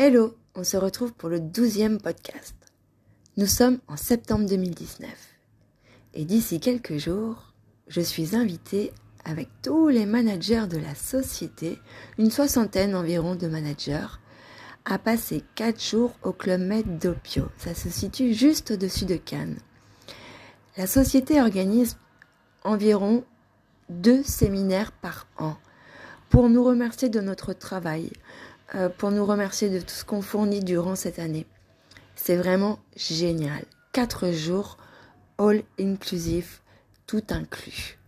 Hello, on se retrouve pour le douzième podcast. Nous sommes en septembre 2019. Et d'ici quelques jours, je suis invitée avec tous les managers de la société, une soixantaine environ de managers, à passer quatre jours au Club Med d'Opio. Ça se situe juste au-dessus de Cannes. La société organise environ deux séminaires par an pour nous remercier de notre travail, pour nous remercier de tout ce qu'on fournit durant cette année. C'est vraiment génial. Quatre jours, all inclusive, tout inclus.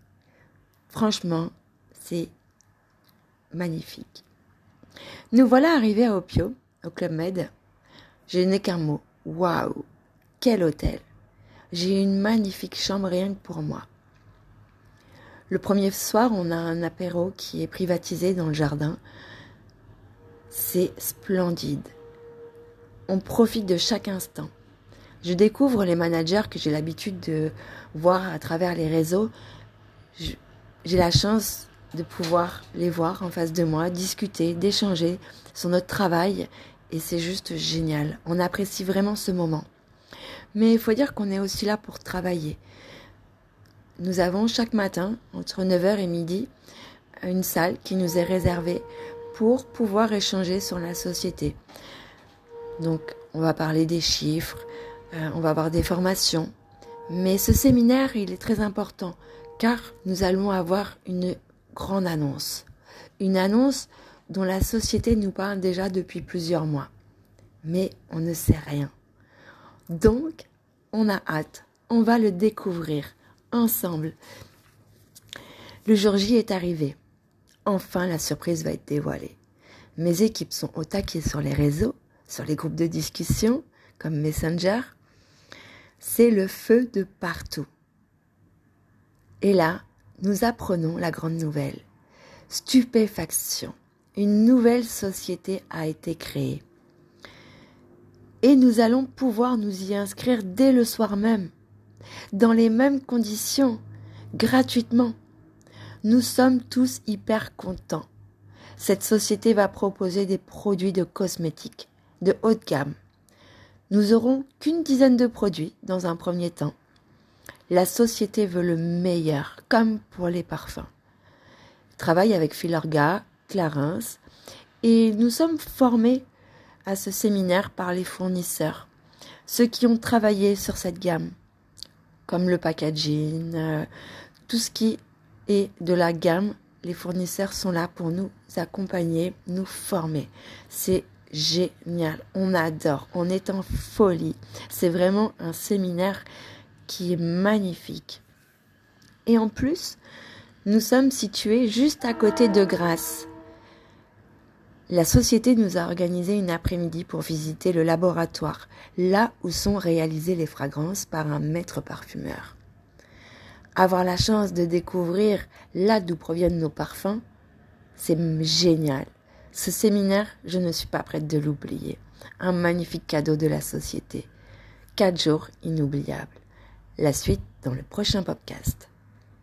Franchement, c'est magnifique. Nous voilà arrivés à Opio, au Club Med. Je n'ai qu'un mot. Waouh! Quel hôtel! J'ai une magnifique chambre rien que pour moi. Le premier soir, on a un apéro qui est privatisé dans le jardin. C'est splendide. On profite de chaque instant. Je découvre les managers que j'ai l'habitude de voir à travers les réseaux. J'ai la chance de pouvoir les voir en face de moi, discuter, d'échanger sur notre travail et c'est juste génial. On apprécie vraiment ce moment. Mais il faut dire qu'on est aussi là pour travailler nous avons chaque matin, entre 9h et midi, une salle qui nous est réservée pour pouvoir échanger sur la société. Donc, on va parler des chiffres, euh, on va avoir des formations. Mais ce séminaire, il est très important car nous allons avoir une grande annonce. Une annonce dont la société nous parle déjà depuis plusieurs mois. Mais on ne sait rien. Donc, on a hâte. On va le découvrir ensemble. Le jour J est arrivé. Enfin, la surprise va être dévoilée. Mes équipes sont au taquet sur les réseaux, sur les groupes de discussion, comme Messenger. C'est le feu de partout. Et là, nous apprenons la grande nouvelle. Stupéfaction. Une nouvelle société a été créée. Et nous allons pouvoir nous y inscrire dès le soir même dans les mêmes conditions, gratuitement. Nous sommes tous hyper contents. Cette société va proposer des produits de cosmétiques de haute gamme. Nous aurons qu'une dizaine de produits dans un premier temps. La société veut le meilleur, comme pour les parfums. travaille avec Filorga, Clarins, et nous sommes formés à ce séminaire par les fournisseurs, ceux qui ont travaillé sur cette gamme comme le packaging, euh, tout ce qui est de la gamme. Les fournisseurs sont là pour nous accompagner, nous former. C'est génial. On adore. On est en folie. C'est vraiment un séminaire qui est magnifique. Et en plus, nous sommes situés juste à côté de Grasse. La société nous a organisé une après-midi pour visiter le laboratoire, là où sont réalisées les fragrances par un maître parfumeur. Avoir la chance de découvrir là d'où proviennent nos parfums, c'est génial. Ce séminaire, je ne suis pas prête de l'oublier. Un magnifique cadeau de la société. Quatre jours inoubliables. La suite dans le prochain podcast.